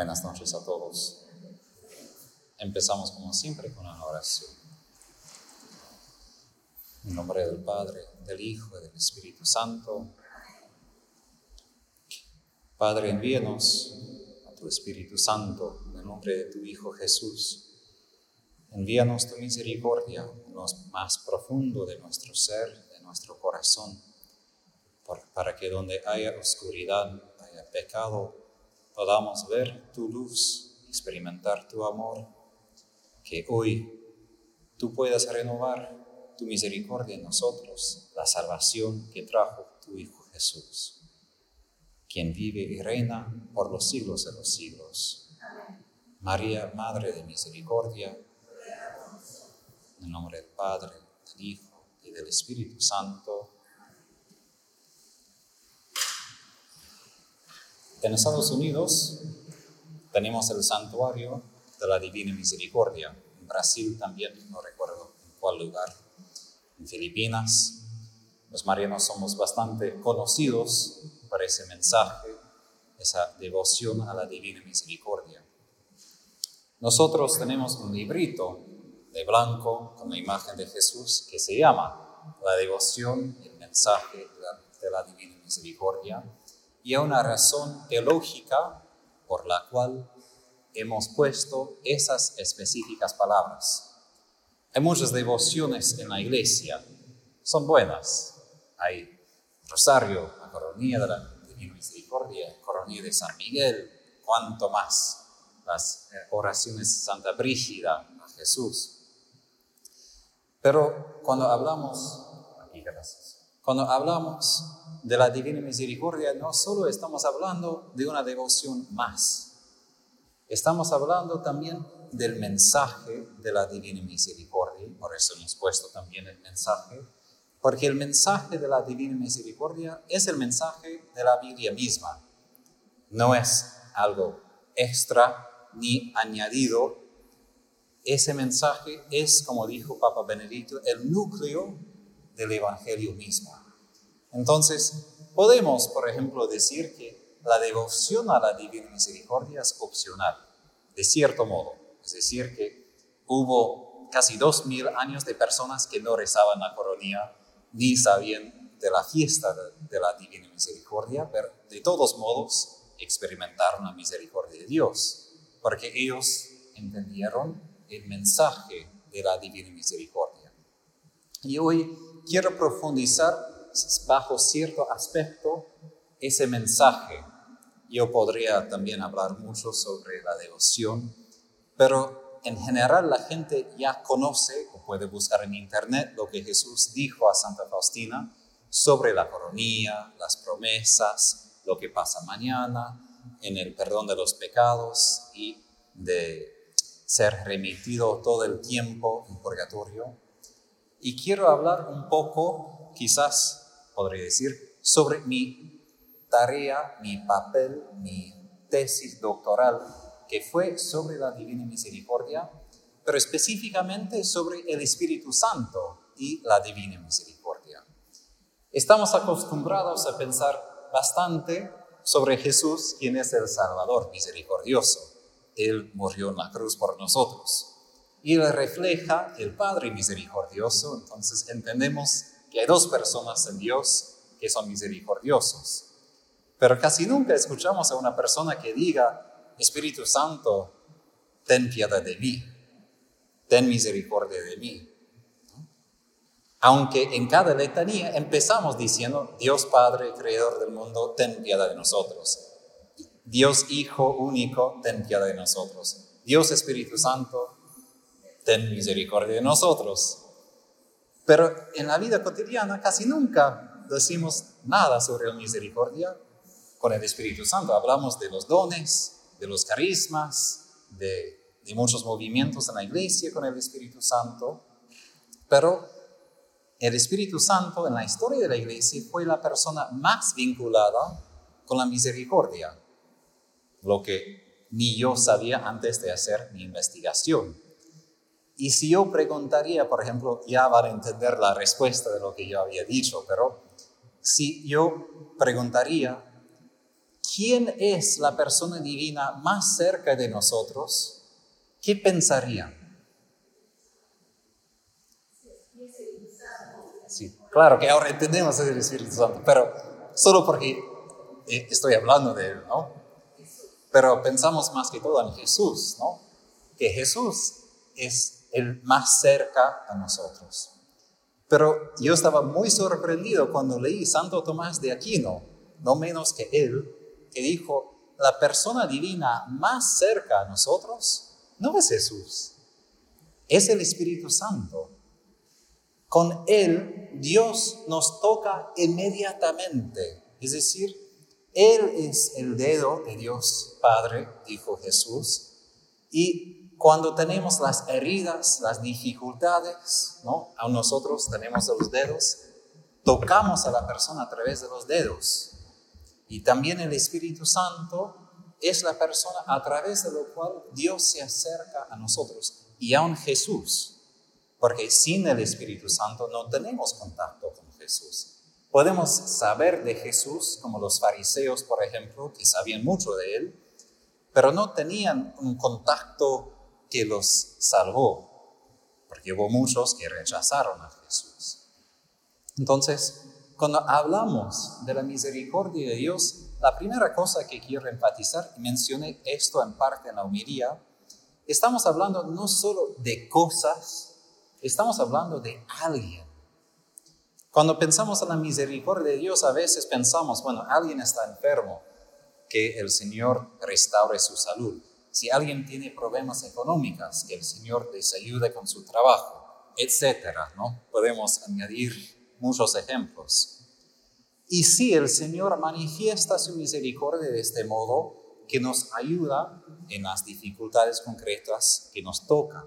Buenas noches a todos. Empezamos como siempre con una oración. En nombre del Padre, del Hijo y del Espíritu Santo. Padre, envíanos a tu Espíritu Santo en el nombre de tu Hijo Jesús. Envíanos tu misericordia en lo más profundo de nuestro ser, de nuestro corazón, para que donde haya oscuridad, haya pecado, podamos ver tu luz, experimentar tu amor, que hoy tú puedas renovar tu misericordia en nosotros, la salvación que trajo tu Hijo Jesús, quien vive y reina por los siglos de los siglos. María, Madre de Misericordia, en el nombre del Padre, del Hijo y del Espíritu Santo. En Estados Unidos tenemos el santuario de la Divina Misericordia. En Brasil también, no recuerdo en cuál lugar. En Filipinas, los marianos somos bastante conocidos por ese mensaje, esa devoción a la Divina Misericordia. Nosotros tenemos un librito de blanco con la imagen de Jesús que se llama La devoción el mensaje de la Divina Misericordia y una razón teológica por la cual hemos puesto esas específicas palabras. Hay muchas devociones en la iglesia, son buenas. Hay Rosario, la coronilla de la Divina Misericordia, coronilla de San Miguel, cuanto más las oraciones de Santa Brígida a Jesús. Pero cuando hablamos, aquí gracias, cuando hablamos de la Divina Misericordia, no solo estamos hablando de una devoción más, estamos hablando también del mensaje de la Divina Misericordia, por eso hemos puesto también el mensaje, porque el mensaje de la Divina Misericordia es el mensaje de la Biblia misma, no es algo extra ni añadido. Ese mensaje es, como dijo Papa Benedicto, el núcleo del Evangelio mismo. Entonces, podemos, por ejemplo, decir que la devoción a la Divina Misericordia es opcional, de cierto modo. Es decir, que hubo casi dos mil años de personas que no rezaban la coronía ni sabían de la fiesta de, la Divina Misericordia, pero de todos modos experimentaron la misericordia de Dios, porque ellos entendieron el mensaje de la Divina Misericordia. Y hoy quiero profundizar bajo cierto aspecto ese mensaje. Yo podría también hablar mucho sobre la devoción, pero en general la gente ya conoce o puede buscar en internet lo que Jesús dijo a Santa Faustina sobre la coronía, las promesas, lo que pasa mañana, en el perdón de los pecados y de ser remitido todo el tiempo en purgatorio. Y quiero hablar un poco, quizás podría decir, sobre mi tarea, mi papel, mi tesis doctoral, que fue sobre la Divina Misericordia, pero específicamente sobre el Espíritu Santo y la Divina Misericordia. Estamos acostumbrados a pensar bastante sobre Jesús, quien es el Salvador misericordioso. Él murió en la cruz por nosotros. Y él refleja el Padre misericordioso, entonces entendemos que hay dos personas en Dios que son misericordiosos. Pero casi nunca escuchamos a una persona que diga, Espíritu Santo, ten piedad de mí, ten misericordia de mí. Aunque en cada letanía empezamos diciendo, Dios Padre, Creador del mundo, ten piedad de nosotros. Dios Hijo único, ten piedad de nosotros. Dios Espíritu Santo, ten misericordia de nosotros. Pero en la vida cotidiana casi nunca decimos nada sobre la misericordia con el Espíritu Santo. Hablamos de los dones, de los carismas, de, muchos movimientos en la iglesia con el Espíritu Santo. Pero el Espíritu Santo en la historia de la iglesia fue la persona más vinculada con la misericordia, lo que ni yo sabía antes de hacer mi investigación. Y si yo preguntaría, por ejemplo, ya van a entender la respuesta de lo que yo había dicho, pero si yo preguntaría, ¿quién es la persona divina más cerca de nosotros? ¿Qué pensarían? Sí, claro que ahora entendemos el Espíritu Santo, pero solo porque eh, estoy hablando de él, ¿no? Pero pensamos más que todo en Jesús, ¿no? Que Jesús es el más cerca a nosotros. Pero yo estaba muy sorprendido cuando leí Santo Tomás de Aquino, no menos que él, que dijo, la persona divina más cerca a nosotros no es Jesús, es el Espíritu Santo. Con Él Dios nos toca inmediatamente, es decir, Él es el dedo de Dios Padre, dijo Jesús, y cuando tenemos las heridas, las dificultades, ¿no? A nosotros tenemos los dedos, tocamos a la persona a través de los dedos. Y también el Espíritu Santo es la persona a través de lo cual Dios se acerca a nosotros. Y aún Jesús, porque sin el Espíritu Santo no tenemos contacto con Jesús. Podemos saber de Jesús, como los fariseos, por ejemplo, que sabían mucho de él, pero no tenían un contacto que los salvó, porque hubo muchos que rechazaron a Jesús. Entonces, cuando hablamos de la misericordia de Dios, la primera cosa que quiero enfatizar, y mencioné esto en parte en la homilía, estamos hablando no solo de cosas, estamos hablando de alguien. Cuando pensamos en la misericordia de Dios, a veces pensamos, bueno, alguien está enfermo, que el Señor restaure su salud si alguien tiene problemas económicos, que el Señor les ayude con su trabajo, etcétera, ¿no? Podemos añadir muchos ejemplos. Y si el Señor manifiesta su misericordia de este modo, que nos ayuda en las dificultades concretas que nos tocan.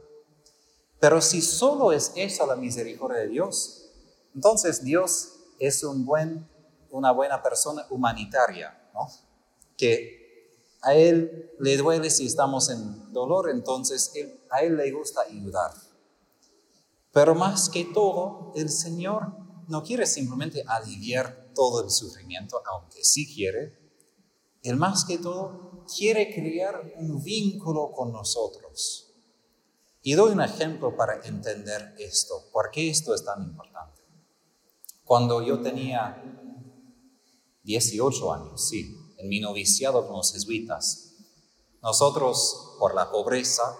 Pero si solo es esa la misericordia de Dios, entonces Dios es un buen, una buena persona humanitaria, ¿no? Que a Él le duele si estamos en dolor, entonces a Él le gusta ayudar. Pero más que todo, el Señor no quiere simplemente aliviar todo el sufrimiento, aunque sí quiere. Él más que todo quiere crear un vínculo con nosotros. Y doy un ejemplo para entender esto. ¿Por qué esto es tan importante? Cuando yo tenía 18 años, sí, en mi noviciado con los jesuitas. Nosotros, por la pobreza,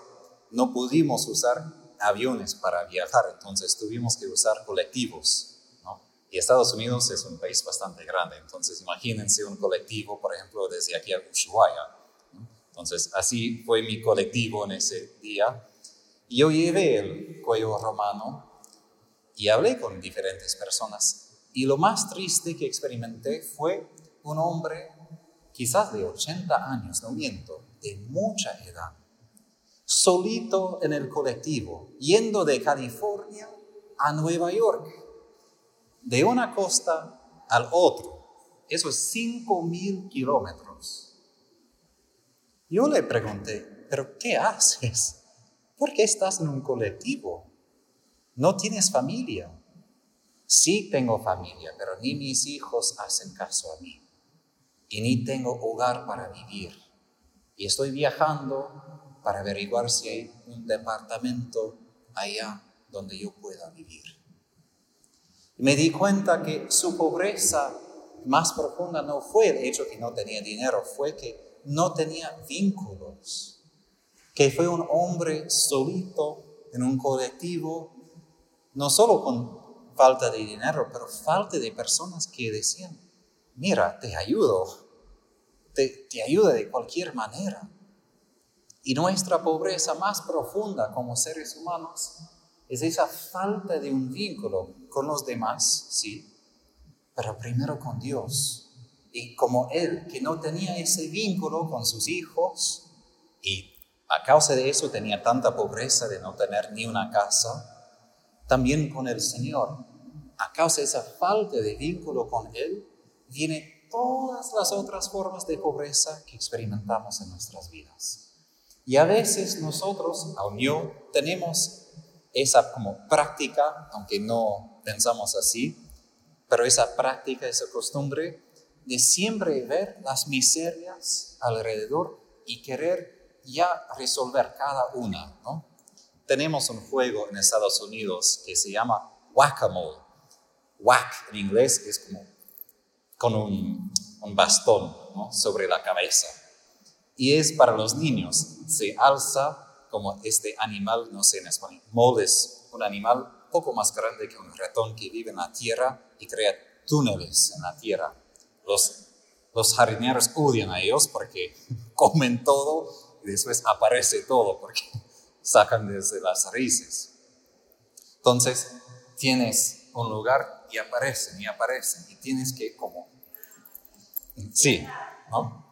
no pudimos usar aviones para viajar, entonces tuvimos que usar colectivos. Y Estados Unidos es un país bastante grande, entonces imagínense un colectivo, por ejemplo, desde aquí a Ushuaia. Entonces, así fue mi colectivo en ese día. Y yo llevé el cuello romano y hablé con diferentes personas. Y lo más triste que experimenté fue un hombre quizás de 80 años, no miento, de mucha edad, solito en el colectivo, yendo de California a Nueva York, de una costa al otro, esos 5 mil kilómetros. Yo le pregunté, ¿pero qué haces? ¿Por qué estás en un colectivo? ¿No tienes familia? Sí tengo familia, pero ni mis hijos hacen caso a mí y ni tengo hogar para vivir. Y estoy viajando para averiguar si hay un departamento allá donde yo pueda vivir. Y me di cuenta que su pobreza más profunda no fue el hecho que no tenía dinero, fue que no tenía vínculos, que fue un hombre solito en un colectivo, no solo con falta de dinero, pero falta de personas que decían, mira, te ayudo, te, ayuda de cualquier manera. Y nuestra pobreza más profunda como seres humanos es esa falta de un vínculo con los demás, sí, pero primero con Dios. Y como Él, que no tenía ese vínculo con sus hijos, y a causa de eso tenía tanta pobreza de no tener ni una casa, también con el Señor, a causa de esa falta de vínculo con Él, viene todas las otras formas de pobreza que experimentamos en nuestras vidas. Y a veces nosotros, aún yo, tenemos esa como práctica, aunque no pensamos así, pero esa práctica, esa costumbre de siempre ver las miserias alrededor y querer ya resolver cada una, ¿no? Tenemos un juego en Estados Unidos que se llama whack-a-mole. Whack en inglés es como con un, bastón sobre la cabeza. Y es para los niños. Se alza como este animal, no sé en español, mole es un animal poco más grande que un ratón que vive en la tierra y crea túneles en la tierra. Los, los jardineros odian a ellos porque comen todo y después aparece todo porque sacan desde las raíces. Entonces, tienes un lugar y aparecen y aparecen y tienes que como... Sí, ¿no?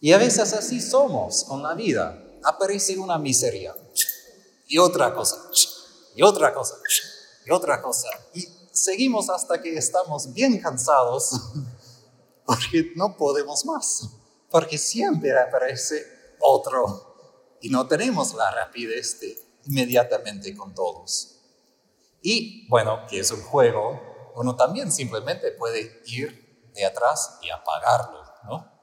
Y a veces así somos con la vida. Aparece una miseria y otra cosa, y otra cosa, y otra cosa. Y seguimos hasta que estamos bien cansados porque no podemos más, porque siempre aparece otro y no tenemos la rapidez de inmediatamente con todos. Y bueno, que es un juego, uno también simplemente puede ir de atrás y apagarlo, ¿no?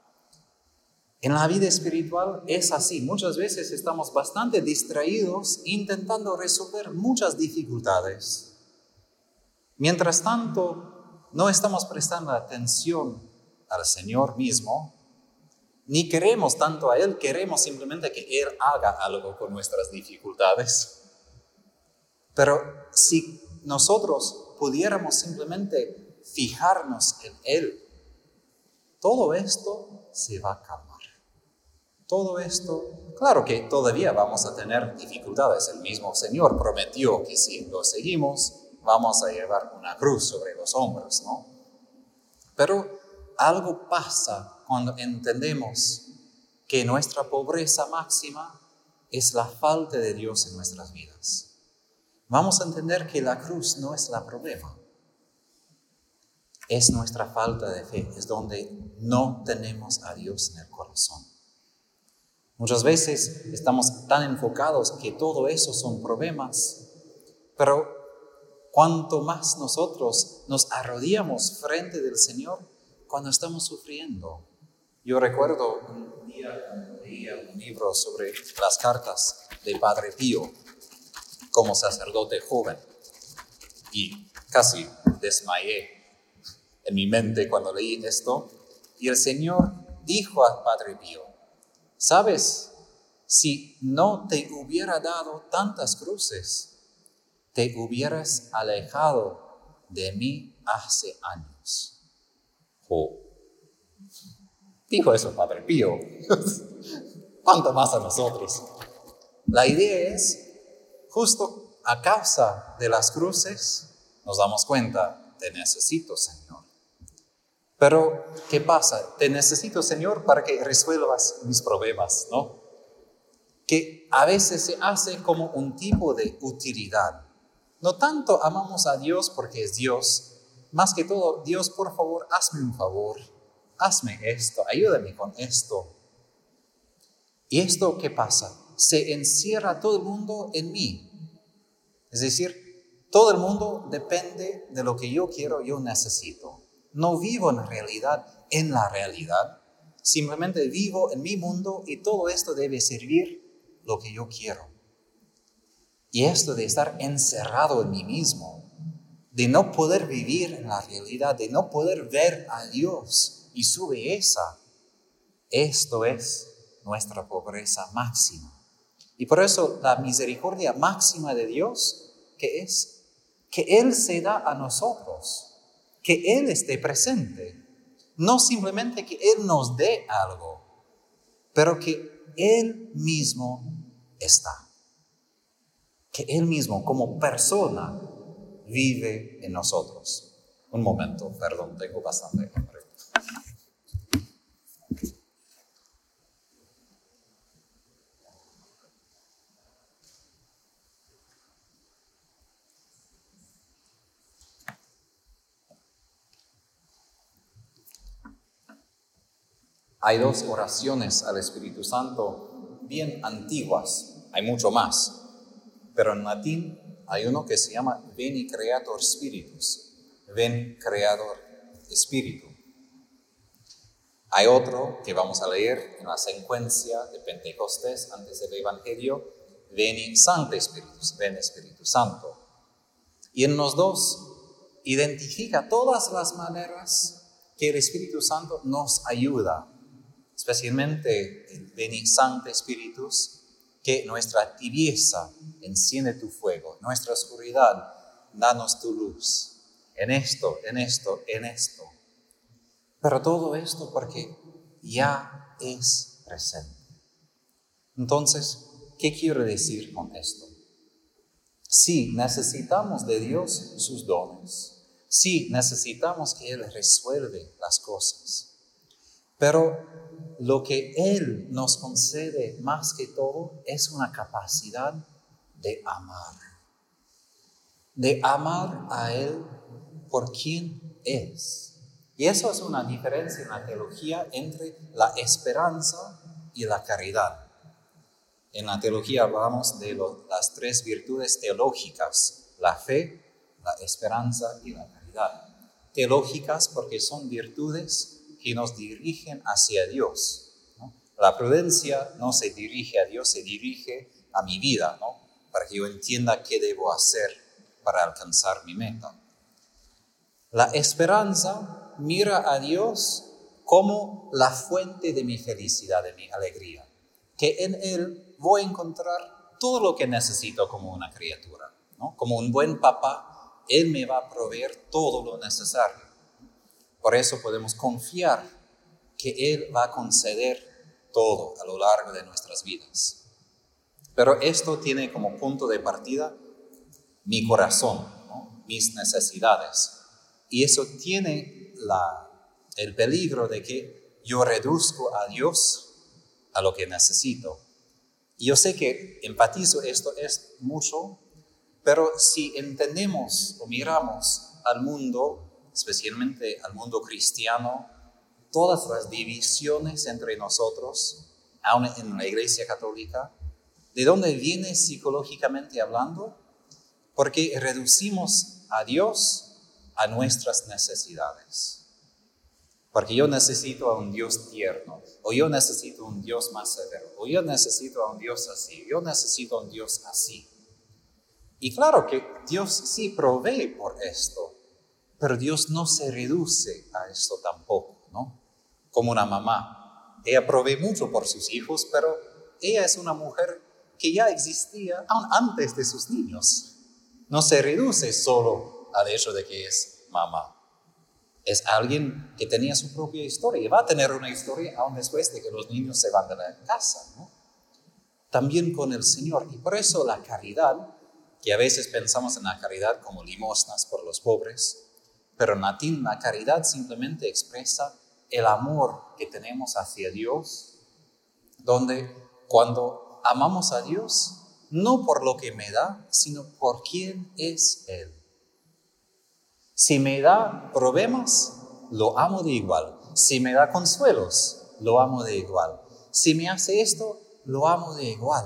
En la vida espiritual es así. Muchas veces estamos bastante distraídos intentando resolver muchas dificultades. Mientras tanto, no estamos prestando atención al Señor mismo, ni queremos tanto a Él, queremos simplemente que Él haga algo con nuestras dificultades. Pero si nosotros pudiéramos simplemente fijarnos en Él, todo esto se va a calmar. Todo esto, claro que todavía vamos a tener dificultades. El mismo Señor prometió que si lo seguimos, vamos a llevar una cruz sobre los hombros, ¿no? Pero algo pasa cuando entendemos que nuestra pobreza máxima es la falta de Dios en nuestras vidas. Vamos a entender que la cruz no es la problema. Es nuestra falta de fe, es donde no tenemos a Dios en el corazón. Muchas veces estamos tan enfocados que todo eso son problemas, pero cuanto más nosotros nos arrodillamos frente del Señor cuando estamos sufriendo. Yo recuerdo un día leía un libro sobre las cartas de Padre Pío como sacerdote joven y casi desmayé en mi mente cuando leí esto y el Señor dijo a Padre Pío, ¿Sabes? Si no te hubiera dado tantas cruces, te hubieras alejado de mí hace años. Oh. Dijo eso Padre Pío. ¿Cuánto más a nosotros? La idea es, justo a causa de las cruces, nos damos cuenta, te necesito, Señor. Pero, ¿qué pasa? Te necesito, Señor, para que resuelvas mis problemas, ¿no? Que a veces se hace como un tipo de utilidad. No tanto amamos a Dios porque es Dios, más que todo, Dios, por favor, hazme un favor, hazme esto, ayúdame con esto. ¿Y esto qué pasa? Se encierra todo el mundo en mí. Es decir, todo el mundo depende de lo que yo quiero, yo necesito. No vivo en realidad en la realidad, simplemente vivo en mi mundo y todo esto debe servir lo que yo quiero. Y esto de estar encerrado en mí mismo, de no poder vivir en la realidad, de no poder ver a Dios y su belleza, esto es nuestra pobreza máxima. Y por eso la misericordia máxima de Dios, que es que Él se da a nosotros que Él esté presente. No simplemente que Él nos dé algo, pero que Él mismo está. Que Él mismo como persona vive en nosotros. Un momento, perdón, tengo bastante hambre. Hay dos oraciones al Espíritu Santo bien antiguas, hay mucho más, pero en latín hay uno que se llama Veni Creator Spiritus, Ven Creador Espíritu. Hay otro que vamos a leer en la secuencia de Pentecostés antes del Evangelio, Veni Santo Espíritu, ven Espíritu Santo. Y en los dos identifica todas las maneras que el Espíritu Santo nos ayuda, especialmente el Veni Santo Espíritu, que nuestra tibieza enciende tu fuego, nuestra oscuridad, danos tu luz. En esto, en esto, en esto. Pero todo esto porque ya es presente. Entonces, ¿qué quiero decir con esto? Sí, necesitamos de Dios sus dones. Sí, necesitamos que Él resuelve las cosas. Pero lo que Él nos concede más que todo es una capacidad de amar. De amar a Él por quien es y eso es una diferencia en la teología entre la esperanza y la caridad. En la teología hablamos de las tres virtudes teológicas, la fe, la esperanza y la caridad. Teológicas porque son virtudes que nos dirigen hacia Dios. La prudencia no se dirige a Dios, se dirige a mi vida, ¿no? para que yo entienda qué debo hacer para alcanzar mi meta. La esperanza mira a Dios como la fuente de mi felicidad, de mi alegría, que en Él voy a encontrar todo lo que necesito como una criatura. Como un buen papá, Él me va a proveer todo lo necesario. Por eso podemos confiar que Él va a conceder todo a lo largo de nuestras vidas. Pero esto tiene como punto de partida mi corazón, mis necesidades. Y eso tiene el peligro de que yo reduzco a Dios a lo que necesito. Y yo sé que empatizo esto es mucho, pero si entendemos o miramos al mundo, especialmente al mundo cristiano, todas las divisiones entre nosotros, aún en la Iglesia Católica, ¿de dónde viene psicológicamente hablando? Porque reducimos a Dios a nuestras necesidades. Porque yo necesito a un Dios tierno, o yo necesito un Dios más severo, o yo necesito a un Dios así, yo necesito a un Dios así. Y claro que Dios sí provee por esto, pero Dios no se reduce a esto tampoco, ¿no? Como una mamá. Ella provee mucho por sus hijos, pero ella es una mujer que ya existía aún antes de sus niños. No se reduce solo al hecho de que es mamá. Es alguien que tenía su propia historia y va a tener una historia aún después de que los niños se van de la casa. También con el Señor. Y por eso la caridad, que a veces pensamos en la caridad como limosnas por los pobres, pero en latín la caridad simplemente expresa el amor que tenemos hacia Dios, donde cuando amamos a Dios, no por lo que me da, sino por quién es Él. Si me da problemas, lo amo de igual. Si me da consuelos, lo amo de igual. Si me hace esto, lo amo de igual.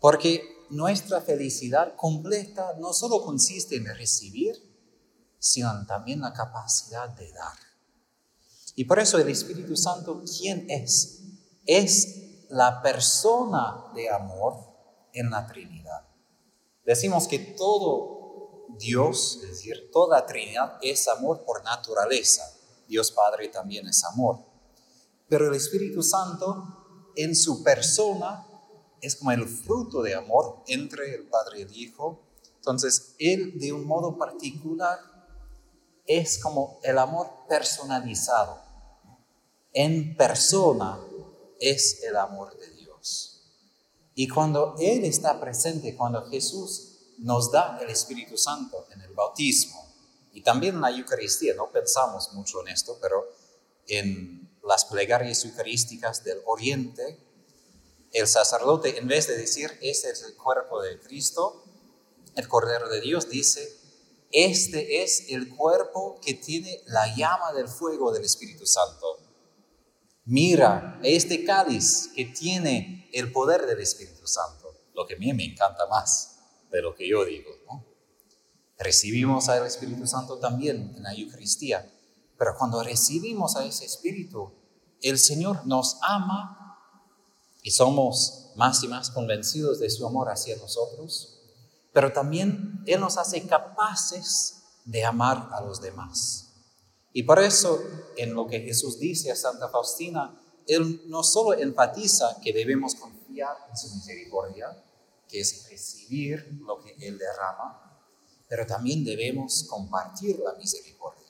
Porque nuestra felicidad completa no solo consiste en recibir, sino también la capacidad de dar. Y por eso el Espíritu Santo, ¿quién es? Es la persona de amor en la Trinidad. Decimos que todo Dios, es decir, toda Trinidad es amor por naturaleza. Dios Padre también es amor. Pero el Espíritu Santo en su persona es como el fruto de amor entre el Padre y el Hijo. Entonces, Él de un modo particular es como el amor personalizado. En persona es el amor de Dios. Y cuando Él está presente, cuando Jesús nos da el Espíritu Santo en el bautismo y también en la Eucaristía. No pensamos mucho en esto, pero en las plegarias eucarísticas del Oriente, el sacerdote, en vez de decir, este es el cuerpo de Cristo, el Cordero de Dios, dice, este es el cuerpo que tiene la llama del fuego del Espíritu Santo. Mira, este cáliz que tiene el poder del Espíritu Santo, lo que a mí me encanta más de lo que yo digo. Recibimos al Espíritu Santo también en la Eucaristía, Pero cuando recibimos a ese Espíritu, el Señor nos ama y somos más y más convencidos de su amor hacia nosotros, pero también Él nos hace capaces de amar a los demás. Y por eso, en lo que Jesús dice a Santa Faustina, Él no solo enfatiza que debemos confiar en su misericordia, que es recibir lo que Él derrama, pero también debemos compartir la misericordia.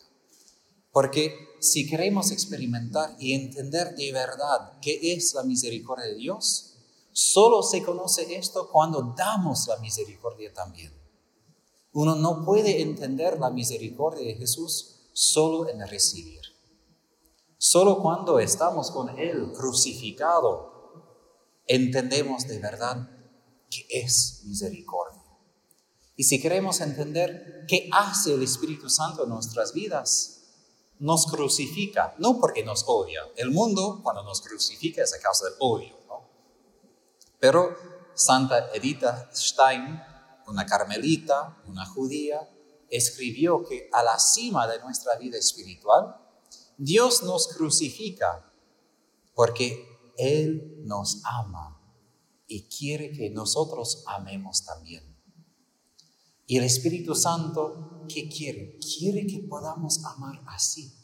Porque si queremos experimentar y entender de verdad qué es la misericordia de Dios, solo se conoce esto cuando damos la misericordia también. Uno no puede entender la misericordia de Jesús solo en recibir. Solo cuando estamos con Él crucificado, entendemos de verdad qué es misericordia. Y si queremos entender qué hace el Espíritu Santo en nuestras vidas, nos crucifica, no porque nos odia. El mundo cuando nos crucifica es a causa del odio. Pero Santa Edita Stein, una carmelita, una judía, escribió que a la cima de nuestra vida espiritual, Dios nos crucifica porque Él nos ama y quiere que nosotros amemos también. Y el Espíritu Santo, ¿qué quiere? Quiere que podamos amar así.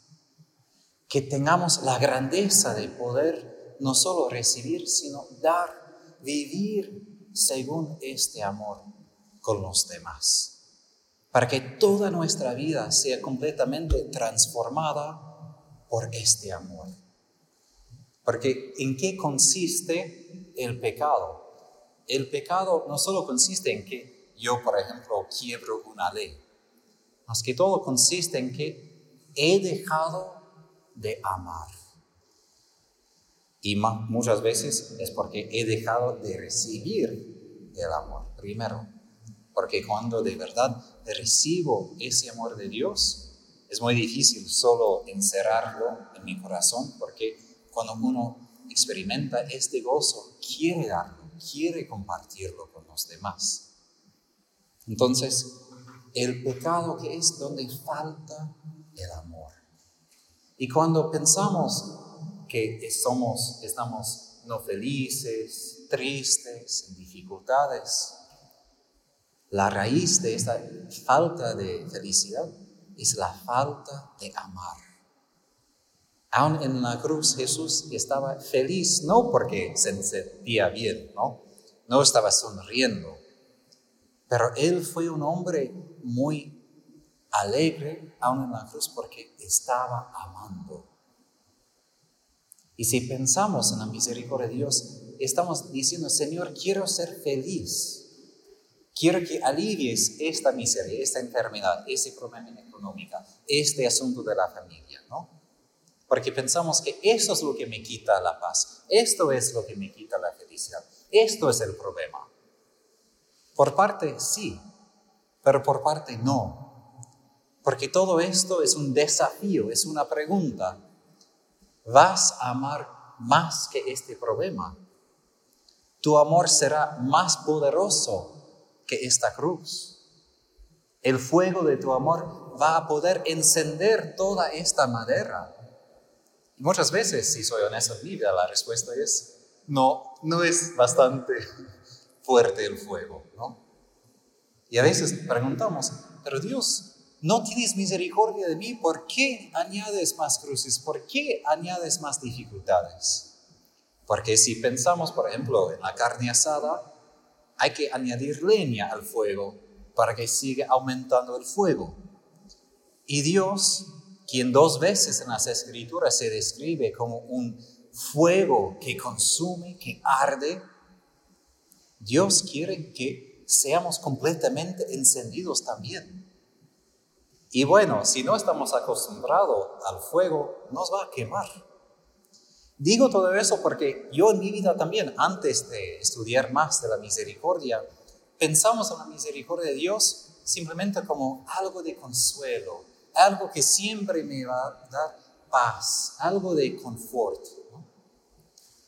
Que tengamos la grandeza de poder no solo recibir, sino dar, vivir según este amor con los demás. Para que toda nuestra vida sea completamente transformada por este amor. Porque ¿en qué consiste el pecado? El pecado no solo consiste en que yo, por ejemplo, quiebro una ley. Más que todo consiste en que he dejado de amar. Y muchas veces es porque he dejado de recibir el amor primero. Porque cuando de verdad recibo ese amor de Dios, es muy difícil solo encerrarlo en mi corazón, porque cuando uno experimenta este gozo, quiere darlo, quiere compartirlo con los demás. Entonces, el pecado que es donde falta el amor. Y cuando pensamos que somos, estamos no felices, tristes, en dificultades, la raíz de esta falta de felicidad es la falta de amar. Aún en la cruz Jesús estaba feliz, no porque se sentía bien, ¿no? No estaba sonriendo, pero él fue un hombre muy alegre aún en la cruz porque estaba amando. Y si pensamos en la misericordia de Dios, estamos diciendo, Señor, quiero ser feliz. Quiero que alivies esta miseria, esta enfermedad, ese problema económico, este asunto de la familia, ¿no? Porque pensamos que eso es lo que me quita la paz, esto es lo que me quita la felicidad, esto es el problema. Por parte sí, pero por parte no. Porque todo esto es un desafío, es una pregunta. ¿Vas a amar más que este problema? Tu amor será más poderoso que esta cruz. El fuego de tu amor va a poder encender toda esta madera. Muchas veces, si soy honesto en mi vida, la respuesta es no, no es bastante fuerte el fuego, ¿no? Y a veces preguntamos, pero Dios, ¿no tienes misericordia de mí? ¿Por qué añades más cruces? ¿Por qué añades más dificultades? Porque si pensamos, por ejemplo, en la carne asada, hay que añadir leña al fuego para que siga aumentando el fuego. Y Dios, quien dos veces en las escrituras se describe como un fuego que consume, que arde, Dios quiere que seamos completamente encendidos también. Y bueno, si no estamos acostumbrados al fuego, nos va a quemar. Digo todo eso porque yo en mi vida también, antes de estudiar más de la misericordia, pensamos en la misericordia de Dios simplemente como algo de consuelo, algo que siempre me va a dar paz, algo de confort.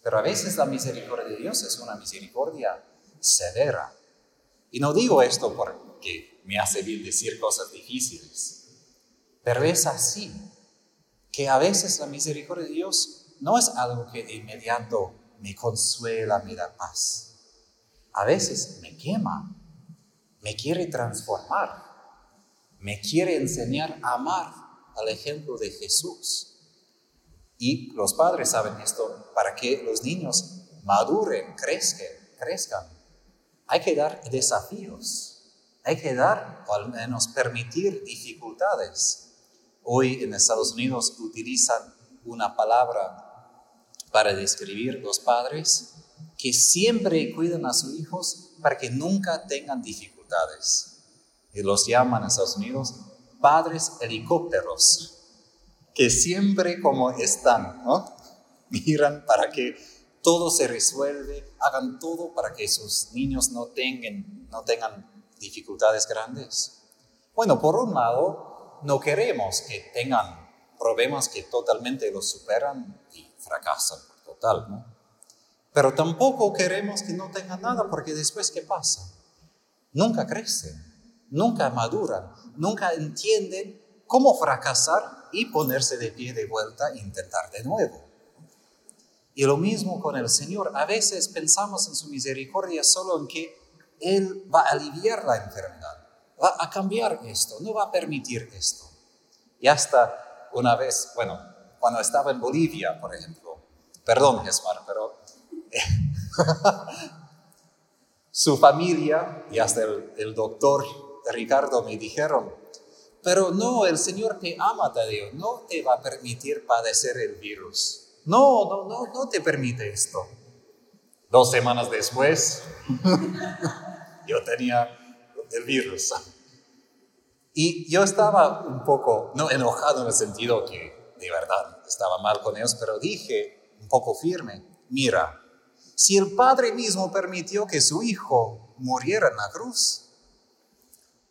Pero a veces la misericordia de Dios es una misericordia severa. Y no digo esto porque me hace bien decir cosas difíciles, pero es así. que a veces la misericordia de Dios no es algo que de inmediato me consuela, me da paz. A veces me quema, me quiere transformar, me quiere enseñar a amar al ejemplo de Jesús. Y los padres saben esto para que los niños maduren, crezcan, crezcan. Hay que dar desafíos, hay que dar o al menos permitir dificultades. Hoy en Estados Unidos utilizan una palabra para describir los padres que siempre cuidan a sus hijos para que nunca tengan dificultades y los llaman en Estados Unidos padres helicópteros, que siempre como están, ¿no? Miran para que todo se resuelve, hagan todo para que sus niños no tengan, no tengan dificultades grandes. Bueno, por un lado, no queremos que tengan problemas que totalmente los superan y fracasan total, ¿no? Pero tampoco queremos que no tengan nada porque después, ¿qué pasa? Nunca crecen nunca maduran, nunca entienden cómo fracasar y ponerse de pie de vuelta e intentar de nuevo. Y lo mismo con el Señor. A veces pensamos en su misericordia solo en que Él va a aliviar la enfermedad, va a cambiar esto, no va a permitir esto. Y hasta una vez, bueno, cuando estaba en Bolivia, por ejemplo, perdón, Jesmar, pero su familia y hasta el, el doctor Ricardo me dijeron, pero no, el Señor te ama, Tadeo, no te va a permitir padecer el virus. No, no, no, no te permite esto. Dos semanas después, yo tenía el virus. Y yo estaba un poco, no enojado en el sentido que de verdad estaba mal con ellos, pero dije un poco firme, mira, si el Padre mismo permitió que su Hijo muriera en la cruz,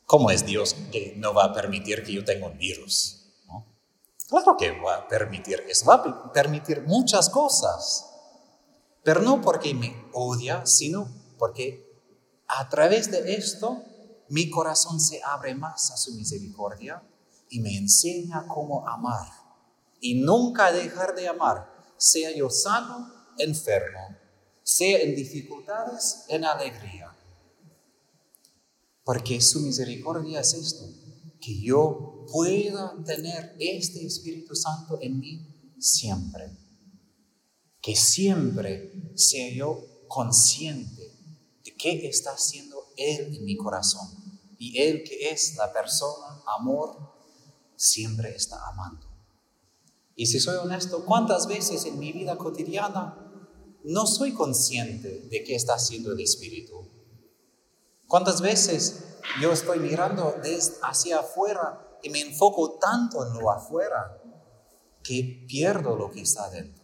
¿Cómo es Dios que no va a permitir que yo tenga un virus? Claro que va a permitir eso, va a permitir muchas cosas, pero no porque me odia, sino porque a través de esto mi corazón se abre más a su misericordia y me enseña cómo amar y nunca dejar de amar, sea yo sano, enfermo, sea en dificultades, en alegría porque su misericordia es esto, que yo pueda tener este Espíritu Santo en mí siempre. Que siempre sea yo consciente de qué está haciendo Él en mi corazón. Y Él que es la persona, amor, siempre está amando. Y si soy honesto, ¿cuántas veces en mi vida cotidiana no soy consciente de qué está haciendo el Espíritu? ¿Cuántas veces yo estoy mirando hacia afuera y me enfoco tanto en lo afuera que pierdo lo que está dentro?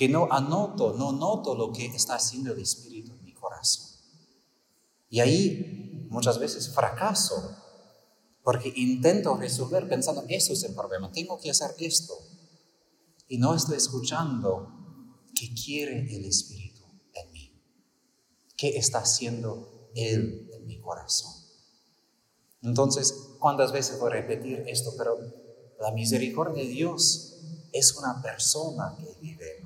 Que no anoto, no noto lo que está haciendo el Espíritu en mi corazón. Y ahí muchas veces fracaso porque intento resolver pensando, eso es el problema, tengo que hacer esto. Y no estoy escuchando qué quiere el Espíritu en mí, qué está haciendo él en mi corazón. Entonces, ¿cuántas veces voy a repetir esto? Pero la misericordia de Dios es una persona que vive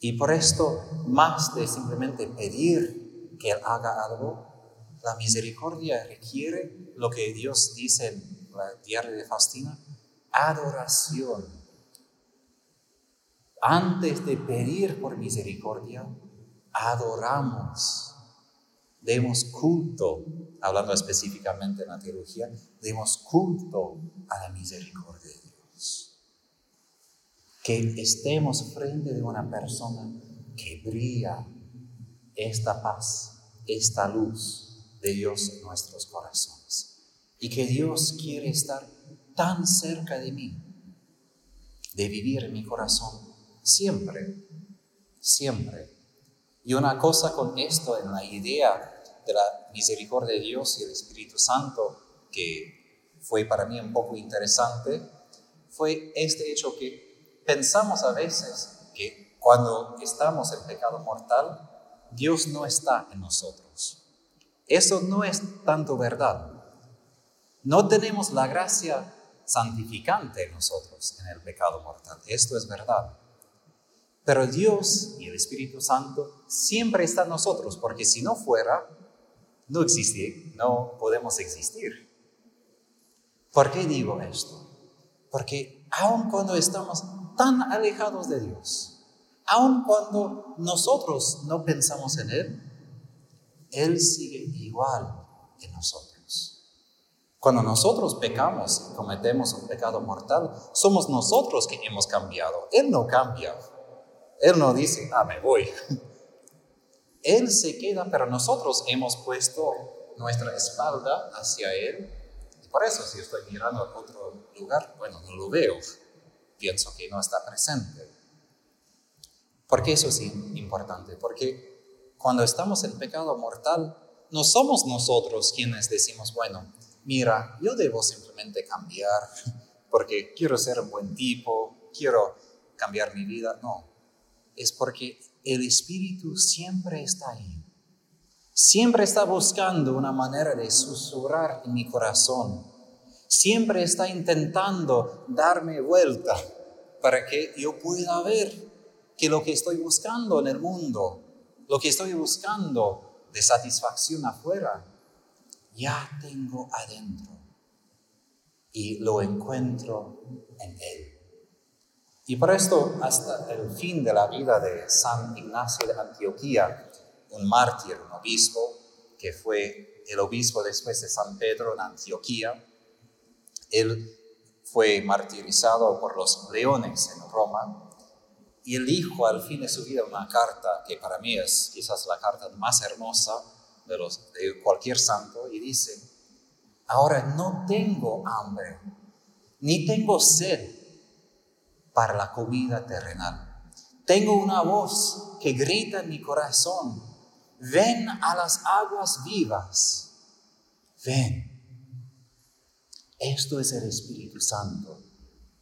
Y por esto, más de simplemente pedir que Él haga algo, la misericordia requiere lo que Dios dice en la diario de Fastina, adoración. Antes de pedir por misericordia, adoramos demos culto, hablando específicamente en la teología, demos culto a la misericordia. Que estemos frente de una persona que brilla esta paz, esta luz de Dios en nuestros corazones. Y que Dios quiere estar tan cerca de mí, de vivir en mi corazón siempre, siempre. Y una cosa con esto, en la idea de la misericordia de Dios y el Espíritu Santo, que fue para mí un poco interesante, fue este hecho que pensamos a veces que cuando estamos en pecado mortal, Dios no está en nosotros. Eso no es tanto verdad. No tenemos la gracia santificante en nosotros en el pecado mortal. Esto es verdad. Pero Dios y el Espíritu Santo siempre están en nosotros, porque si no fuera, no existe, no podemos existir. ¿Por qué digo esto? Porque aun cuando estamos tan alejados de Dios, aun cuando nosotros no pensamos en Él, Él sigue igual que nosotros. Cuando nosotros pecamos y cometemos un pecado mortal, somos nosotros que hemos cambiado. Él no cambia. Él no dice, ah, me voy. Él se queda, pero nosotros hemos puesto nuestra espalda hacia Él. Y por eso, si estoy mirando a otro lugar, bueno, no lo veo. Pienso que no está presente. Porque eso es importante, porque cuando estamos en pecado mortal, no somos nosotros quienes decimos, bueno, mira, yo debo simplemente cambiar porque quiero ser un buen tipo, quiero cambiar mi vida. No, es porque el Espíritu siempre está ahí. Siempre está buscando una manera de susurrar en mi corazón. Siempre está intentando darme vuelta para que yo pueda ver que lo que estoy buscando en el mundo, lo que estoy buscando de satisfacción afuera, ya tengo adentro y lo encuentro en Él. Y por esto, hasta el fin de la vida de San Ignacio de Antioquía, un mártir, un obispo, que fue el obispo después de San Pedro en Antioquía, él fue martirizado por los leones en Roma y él dijo al fin de su vida una carta que para mí es quizás la carta más hermosa de, cualquier santo y dice, ahora no tengo hambre, ni tengo sed para la comida terrenal. Tengo una voz que grita en mi corazón, ven a las aguas vivas, ven. Esto es el Espíritu Santo,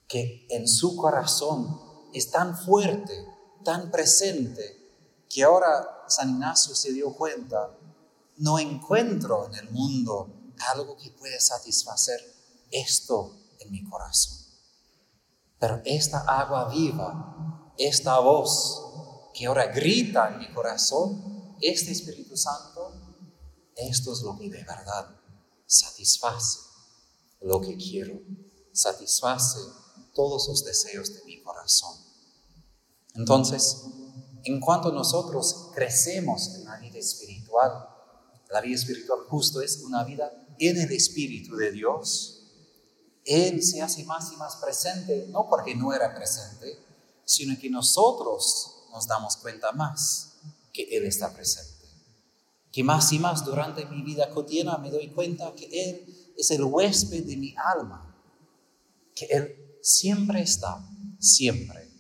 que en su corazón es tan fuerte, tan presente, que ahora San Ignacio se dio cuenta, no encuentro en el mundo algo que pueda satisfacer esto en mi corazón. Pero esta agua viva, esta voz que ahora grita en mi corazón, este Espíritu Santo, esto es lo que de verdad satisface lo que quiero, satisface todos los deseos de mi corazón. Entonces, en cuanto nosotros crecemos en la vida espiritual, la vida espiritual justo es una vida en el Espíritu de Dios, él se hace más y más presente, no porque no era presente, sino que nosotros nos damos cuenta más que Él está presente. Que más y más durante mi vida cotidiana me doy cuenta que Él es el huésped de mi alma, que Él siempre está, siempre.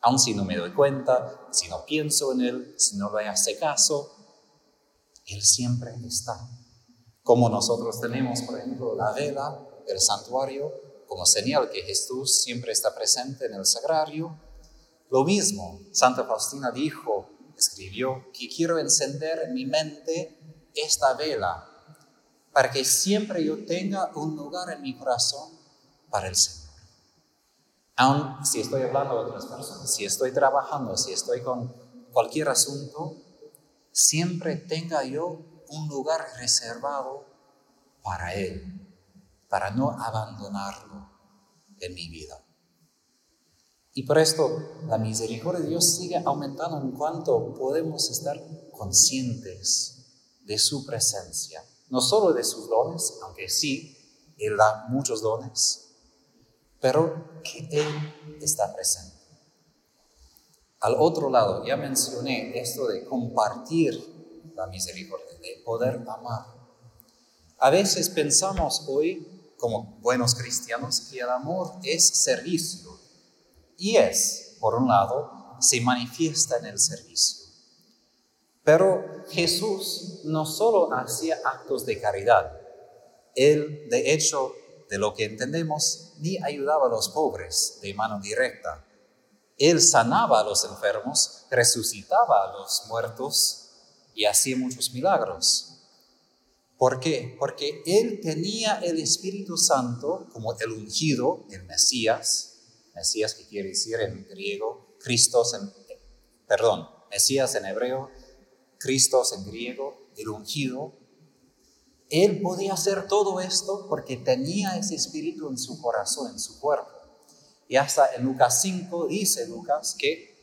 Aun si no me doy cuenta, si no pienso en Él, si no le hace caso, Él siempre está. Como nosotros tenemos, por ejemplo, la vela el santuario como señal que Jesús siempre está presente en el sagrario. Lo mismo, Santa Faustina dijo, escribió, que quiero encender en mi mente esta vela para que siempre yo tenga un lugar en mi corazón para el Señor. Aun si estoy hablando a otras personas, si estoy trabajando, si estoy con cualquier asunto, siempre tenga yo un lugar reservado para Él para no abandonarlo en mi vida. Y por esto la misericordia de Dios sigue aumentando en cuanto podemos estar conscientes de su presencia, no solo de sus dones, aunque sí, Él da muchos dones, pero que Él está presente. Al otro lado, ya mencioné esto de compartir la misericordia, de poder amar. A veces pensamos hoy como buenos cristianos que el amor es servicio. Y es, por un lado, se manifiesta en el servicio. Pero Jesús no solo hacía actos de caridad, Él, de hecho, de lo que entendemos, ni ayudaba a los pobres de mano directa. Él sanaba a los enfermos, resucitaba a los muertos y hacía muchos milagros. ¿Por qué? Porque él tenía el Espíritu Santo como el ungido, el Mesías, Mesías que quiere decir en griego, Cristo en, perdón, Mesías en hebreo, Cristo en griego, el ungido. Él podía hacer todo esto porque tenía ese espíritu en su corazón, en su cuerpo. Y hasta en Lucas 5 dice Lucas que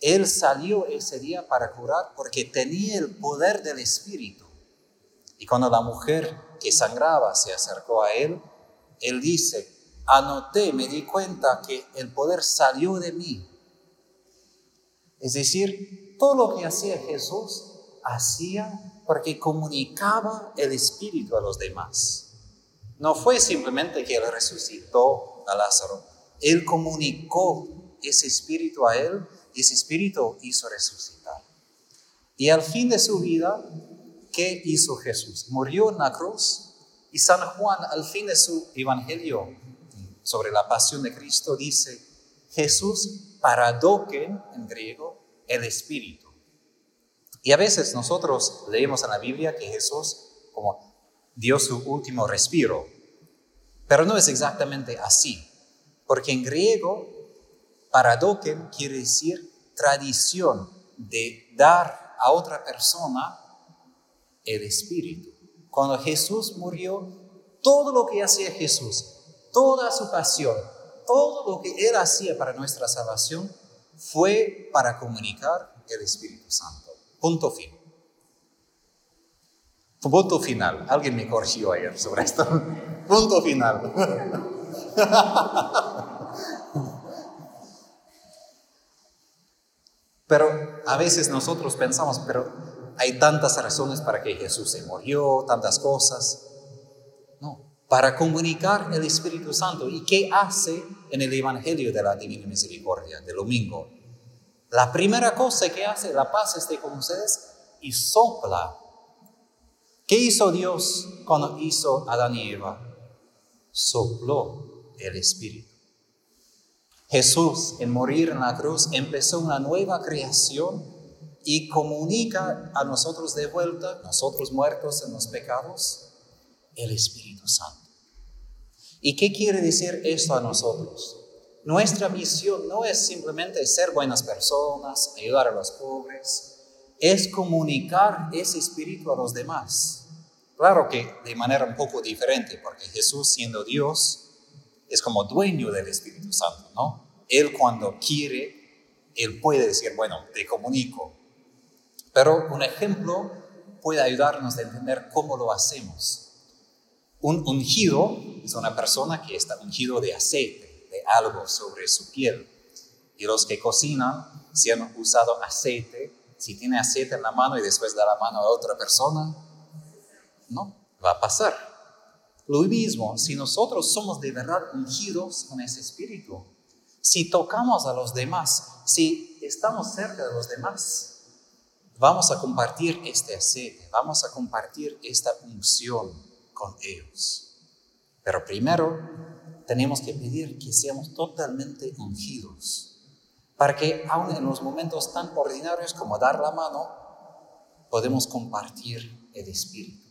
él salió ese día para curar porque tenía el poder del espíritu. Y cuando la mujer que sangraba se acercó a él, él dice, anoté, me di cuenta que el poder salió de mí. Es decir, todo lo que hacía Jesús, hacía porque comunicaba el Espíritu a los demás. No fue simplemente que Él resucitó a Lázaro, Él comunicó ese Espíritu a Él y ese Espíritu hizo resucitar. Y al fin de su vida, ¿qué hizo Jesús? Murió en la cruz y San Juan al fin de su evangelio sobre la pasión de Cristo dice, Jesús paradoquen en griego el Espíritu. Y a veces nosotros leemos en la Biblia que Jesús como dio su último respiro, pero no es exactamente así, porque en griego paradoquen quiere decir tradición de dar a otra persona el Espíritu. Cuando Jesús murió, todo lo que hacía Jesús, toda su pasión, todo lo que Él hacía para nuestra salvación, fue para comunicar el Espíritu Santo. Punto fin. Punto final. Alguien me corrigió ayer sobre esto. Punto final. Pero a veces nosotros pensamos, pero hay tantas razones para que Jesús se murió, tantas cosas. Para comunicar el Espíritu Santo. ¿Y qué hace en el Evangelio de la Divina Misericordia del domingo? La primera cosa que hace, la paz esté con ustedes, y sopla. ¿Qué hizo Dios cuando hizo Adán y Eva? Sopló el Espíritu. Jesús, en morir en la cruz, empezó una nueva creación y comunica a nosotros de vuelta, nosotros muertos en los pecados, el Espíritu Santo. ¿Y qué quiere decir esto a nosotros? Nuestra misión no es simplemente ser buenas personas, ayudar a los pobres, es comunicar ese espíritu a los demás. Claro que de manera un poco diferente, porque Jesús siendo Dios es como dueño del Espíritu Santo, ¿no? Él cuando quiere, Él puede decir, bueno, te comunico, pero un ejemplo puede ayudarnos a entender cómo lo hacemos. Un ungido es una persona que está ungido de aceite, de algo sobre su piel. Y los que cocinan, si han usado aceite, si tiene aceite en la mano y después da la mano a otra persona, no, va a pasar. Lo mismo, si nosotros somos de verdad ungidos con ese espíritu, si tocamos a los demás, si estamos cerca de los demás, vamos a compartir este aceite, vamos a compartir esta unción con ellos. Pero primero tenemos que pedir que seamos totalmente ungidos, para que aun en los momentos tan ordinarios como dar la mano, podemos compartir el Espíritu.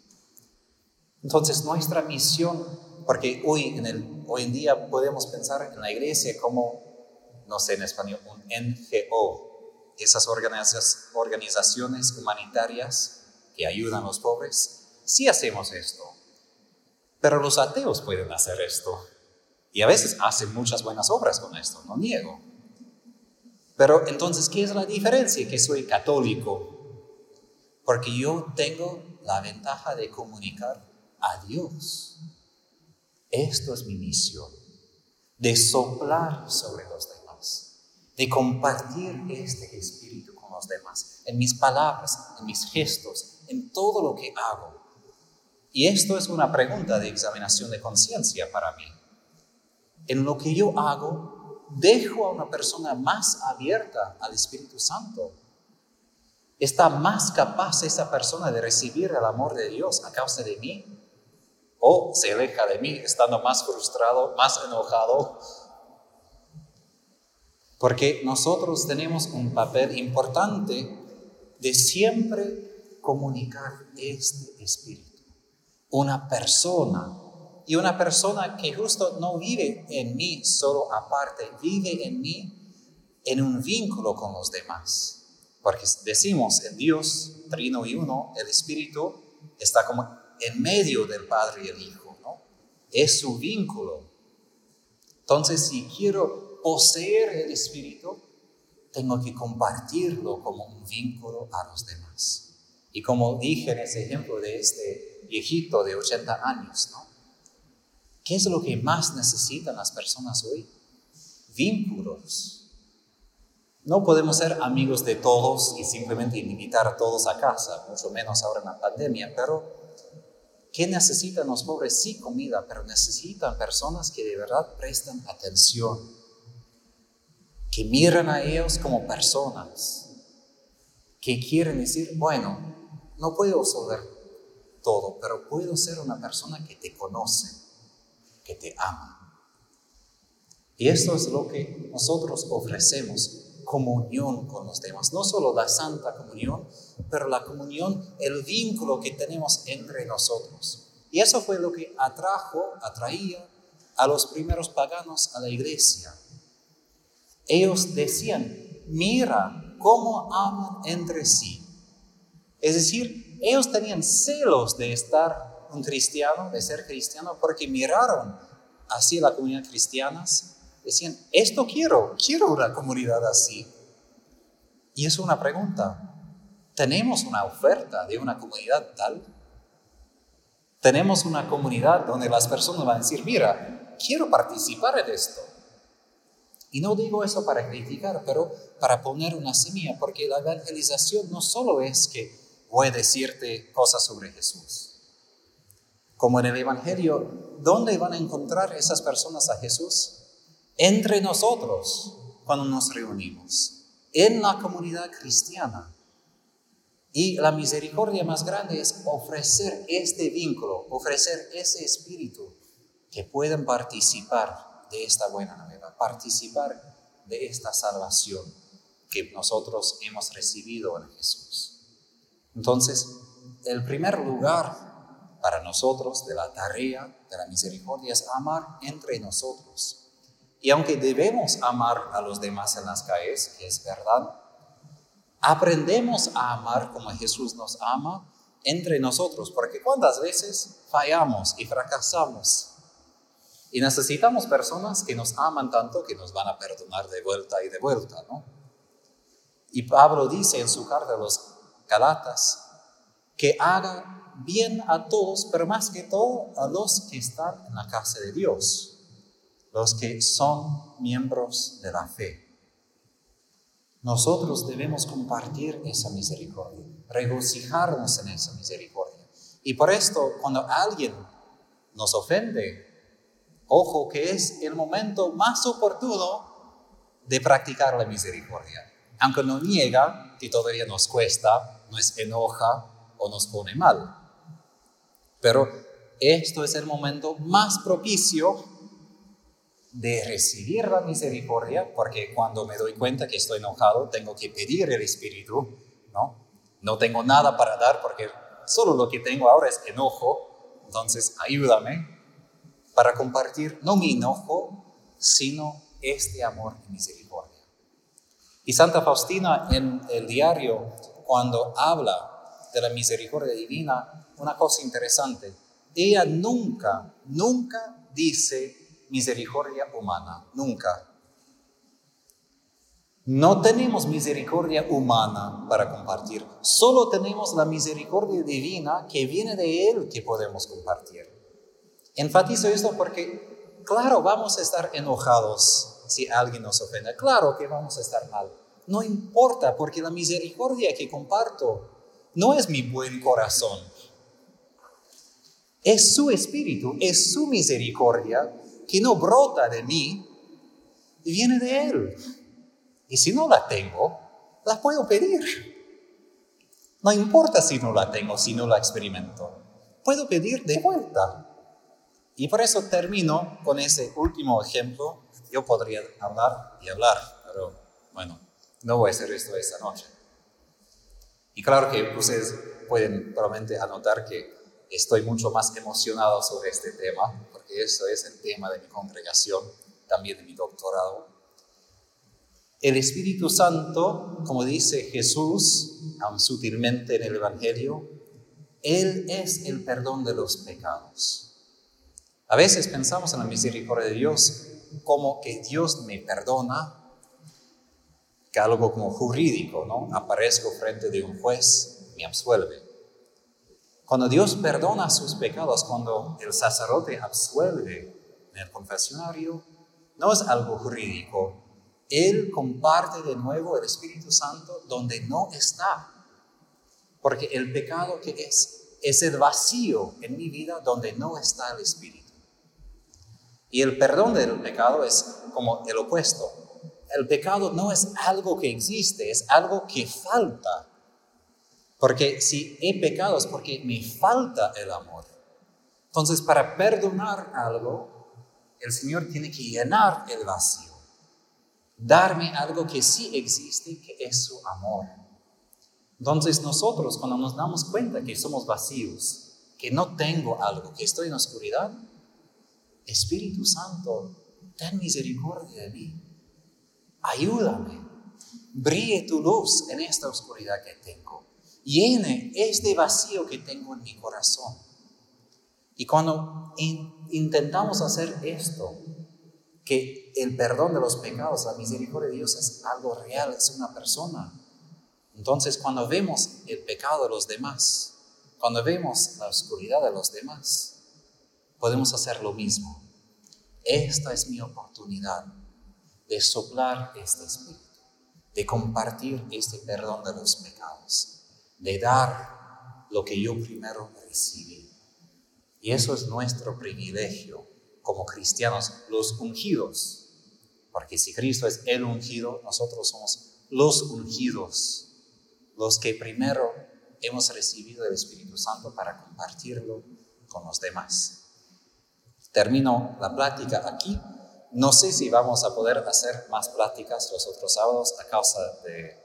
Entonces nuestra misión, porque hoy en, el, hoy en día podemos pensar en la iglesia como, no sé en español, un NGO, esas organizaciones humanitarias que ayudan a los pobres, sí hacemos esto. Pero los ateos pueden hacer esto. Y a veces hacen muchas buenas obras con esto, no niego. Pero entonces, ¿qué es la diferencia? Que soy católico. Porque yo tengo la ventaja de comunicar a Dios. Esto es mi misión, de soplar sobre los demás de compartir este espíritu con los demás, en mis palabras, en mis gestos, en todo lo que hago. Y esto es una pregunta de examinación de conciencia para mí. En lo que yo hago, dejo a una persona más abierta al Espíritu Santo. ¿Está más capaz esa persona de recibir el amor de Dios a causa de mí? ¿O se aleja de mí estando más frustrado, más enojado, porque nosotros tenemos un papel importante de siempre comunicar este espíritu, una persona. Y una persona que justo no vive en mí solo aparte, vive en mí en un vínculo con los demás. Porque decimos, en Dios, trino y uno, el Espíritu está como en medio del Padre y el Hijo, ¿no? Es su vínculo. Entonces, si quiero poseer el Espíritu, tengo que compartirlo como un vínculo a los demás. Y como dije en ese ejemplo de este viejito de 80 años, ¿no? ¿Qué es lo que más necesitan las personas hoy? Vínculos no podemos ser amigos de todos y simplemente invitar a todos a casa, mucho menos ahora en la pandemia, pero ¿qué necesitan los pobres? Sí, comida, pero necesitan personas que de verdad prestan atención, que miran a ellos como personas, que quieren decir, bueno, no puedo saber todo, pero puedo ser una persona que te conoce, que te ama. Y esto es lo que nosotros ofrecemos comunión con los demás. No solo la santa comunión, pero la comunión, el vínculo que tenemos entre nosotros. Y eso fue lo que atrajo, atraía a los primeros paganos a la iglesia. Ellos decían, mira cómo aman entre sí. Es decir, ellos tenían celos de estar un cristiano, de ser cristiano, porque miraron hacia la comunidad cristiana Decían, esto quiero, quiero una comunidad así. Y es una pregunta, ¿tenemos una oferta de una comunidad tal? Tenemos una comunidad donde las personas van a decir, mira, quiero participar en esto. Y no digo eso para criticar, pero para poner una semilla, porque la evangelización no solo es que voy a decirte cosas sobre Jesús. Como en el Evangelio, ¿dónde van a encontrar esas personas a Jesús? entre nosotros cuando nos reunimos, en la comunidad cristiana. Y la misericordia más grande es ofrecer este vínculo, ofrecer ese espíritu que puedan participar de esta buena nueva, participar de esta salvación que nosotros hemos recibido en Jesús. Entonces, el primer lugar para nosotros de la tarea de la misericordia es amar entre nosotros y aunque debemos amar a los demás en las calles, que es verdad, aprendemos a amar como Jesús nos ama entre nosotros, porque cuántas veces fallamos y fracasamos. Y necesitamos personas que nos aman tanto que nos van a perdonar de vuelta y de vuelta, ¿no? Y Pablo dice en su carta a los Galatas que haga bien a todos, pero más que todo a los que están en la casa de Dios los que son miembros de la fe. Nosotros debemos compartir esa misericordia, regocijarnos en esa misericordia. Y por esto, cuando alguien nos ofende, ojo que es el momento más oportuno de practicar la misericordia. Aunque no niega que todavía nos cuesta, nos enoja o nos pone mal. Pero esto es el momento más propicio de recibir la misericordia, porque cuando me doy cuenta que estoy enojado, tengo que pedir el Espíritu, ¿no? No tengo nada para dar porque solo lo que tengo ahora es enojo, entonces ayúdame para compartir no mi enojo, sino este amor y misericordia. Y Santa Faustina en el diario, cuando habla de la misericordia divina, una cosa interesante, ella nunca, nunca dice misericordia humana, nunca. No tenemos misericordia humana para compartir, solo tenemos la misericordia divina que viene de Él que podemos compartir. Enfatizo esto porque, claro, vamos a estar enojados si alguien nos ofende, claro que vamos a estar mal. No importa porque la misericordia que comparto no es mi buen corazón, es su espíritu, es su misericordia que no brota de mí, viene de Él. Y si no la tengo, la puedo pedir. No importa si no la tengo, si no la experimento. Puedo pedir de vuelta. Y por eso termino con ese último ejemplo. Yo podría hablar y hablar, pero bueno, no voy a hacer esto esta noche. Y claro que ustedes pueden probablemente anotar que estoy mucho más emocionado sobre este tema, porque eso es el tema de mi congregación, también de mi doctorado. El Espíritu Santo, como dice Jesús sutilmente en el Evangelio, Él es el perdón de los pecados. A veces pensamos en la misericordia de Dios como que Dios me perdona, que algo como jurídico, ¿no? Aparezco frente de un juez, me absuelve. Cuando Dios perdona sus pecados, cuando el sacerdote absuelve en el confesionario, no es algo jurídico. Él comparte de nuevo el Espíritu Santo donde no está. Porque el pecado que es, es el vacío en mi vida donde no está el Espíritu. Y el perdón del pecado es como el opuesto. El pecado no es algo que existe, es algo que falta. Porque si he pecado es porque me falta el amor. Entonces, para perdonar algo, el Señor tiene que llenar el vacío. Darme algo que sí existe, que es su amor. Entonces nosotros cuando nos damos cuenta que somos vacíos, que no tengo algo, que estoy en oscuridad, Espíritu Santo, ten misericordia de mí. Ayúdame. Brille tu luz en esta oscuridad que tengo llene este vacío que tengo en mi corazón. Y cuando intentamos hacer esto, que el perdón de los pecados, la misericordia de Dios es algo real, es una persona. Entonces cuando vemos el pecado de los demás, cuando vemos la oscuridad de los demás, podemos hacer lo mismo. Esta es mi oportunidad de soplar este espíritu, de compartir este perdón de los pecados de dar lo que yo primero recibí. Y eso es nuestro privilegio como cristianos, los ungidos. Porque si Cristo es el ungido, nosotros somos los ungidos, los que primero hemos recibido el Espíritu Santo para compartirlo con los demás. Termino la plática aquí. No sé si vamos a poder hacer más pláticas los otros sábados a causa de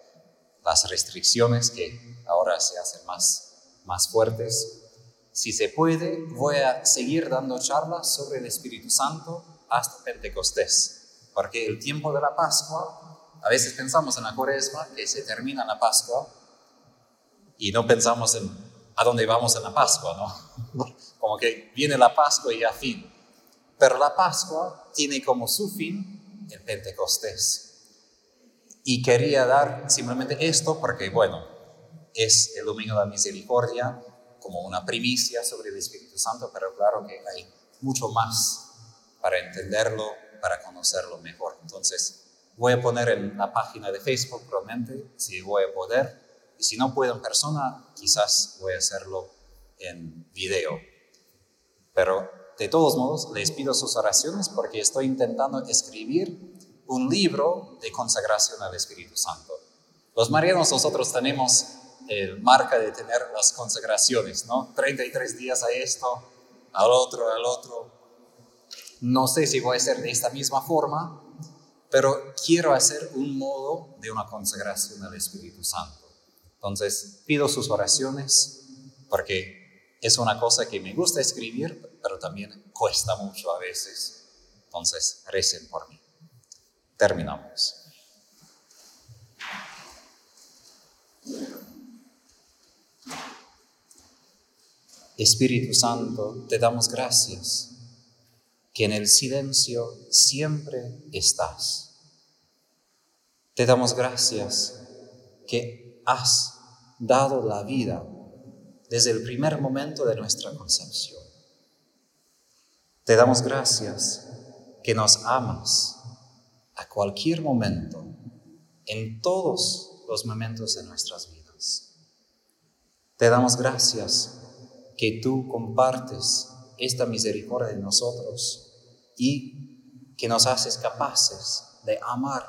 las restricciones que ahora se hacen más, más fuertes. Si se puede, voy a seguir dando charlas sobre el Espíritu Santo hasta Pentecostés, porque el tiempo de la Pascua, a veces pensamos en la cuaresma, que se termina la Pascua, y no pensamos en a dónde vamos en la Pascua, ¿no? Como que viene la Pascua y ya fin. Pero la Pascua tiene como su fin el Pentecostés. Y quería dar simplemente esto porque, bueno, es el Domingo de la Misericordia como una primicia sobre el Espíritu Santo, pero claro que hay mucho más para entenderlo, para conocerlo mejor. Entonces, voy a poner en la página de Facebook probablemente, si voy a poder, y si no puedo en persona, quizás voy a hacerlo en video. Pero de todos modos, les pido sus oraciones porque estoy intentando escribir un libro de consagración al Espíritu Santo. Los marianos nosotros tenemos el marca de tener las consagraciones, ¿no? 33 días a esto, al otro, al otro. No sé si voy a hacer de esta misma forma, pero quiero hacer un modo de una consagración al Espíritu Santo. Entonces, pido sus oraciones porque es una cosa que me gusta escribir, pero también cuesta mucho a veces. Entonces, recen por mí. Terminamos. Espíritu Santo, te damos gracias que en el silencio siempre estás. Te damos gracias que has dado la vida desde el primer momento de nuestra concepción. Te damos gracias que nos amas a cualquier momento, en todos los momentos de nuestras vidas. Te damos gracias que tú compartes esta misericordia en nosotros y que nos haces capaces de amar,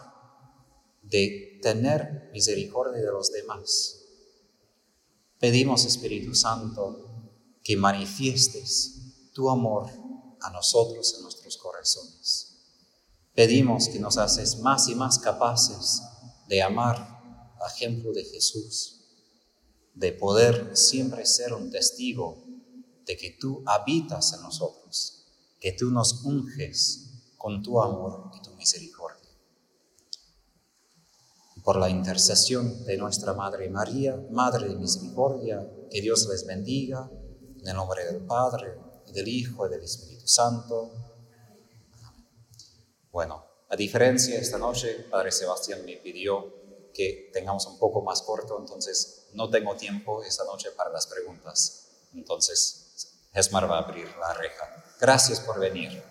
de tener misericordia de los demás. Pedimos, Espíritu Santo, que manifiestes tu amor a nosotros en nuestros corazones. Pedimos que nos haces más y más capaces de amar a ejemplo de Jesús, de poder siempre ser un testigo de que tú habitas en nosotros, que tú nos unges con tu amor y tu misericordia. Por la intercesión de nuestra Madre María, Madre de Misericordia, que Dios les bendiga, en el nombre del Padre, y del Hijo y del Espíritu Santo. Bueno, a diferencia esta noche, Padre Sebastián me pidió que tengamos un poco más corto, entonces no tengo tiempo esta noche para las preguntas. Entonces, Esmar va a abrir la reja. Gracias por venir.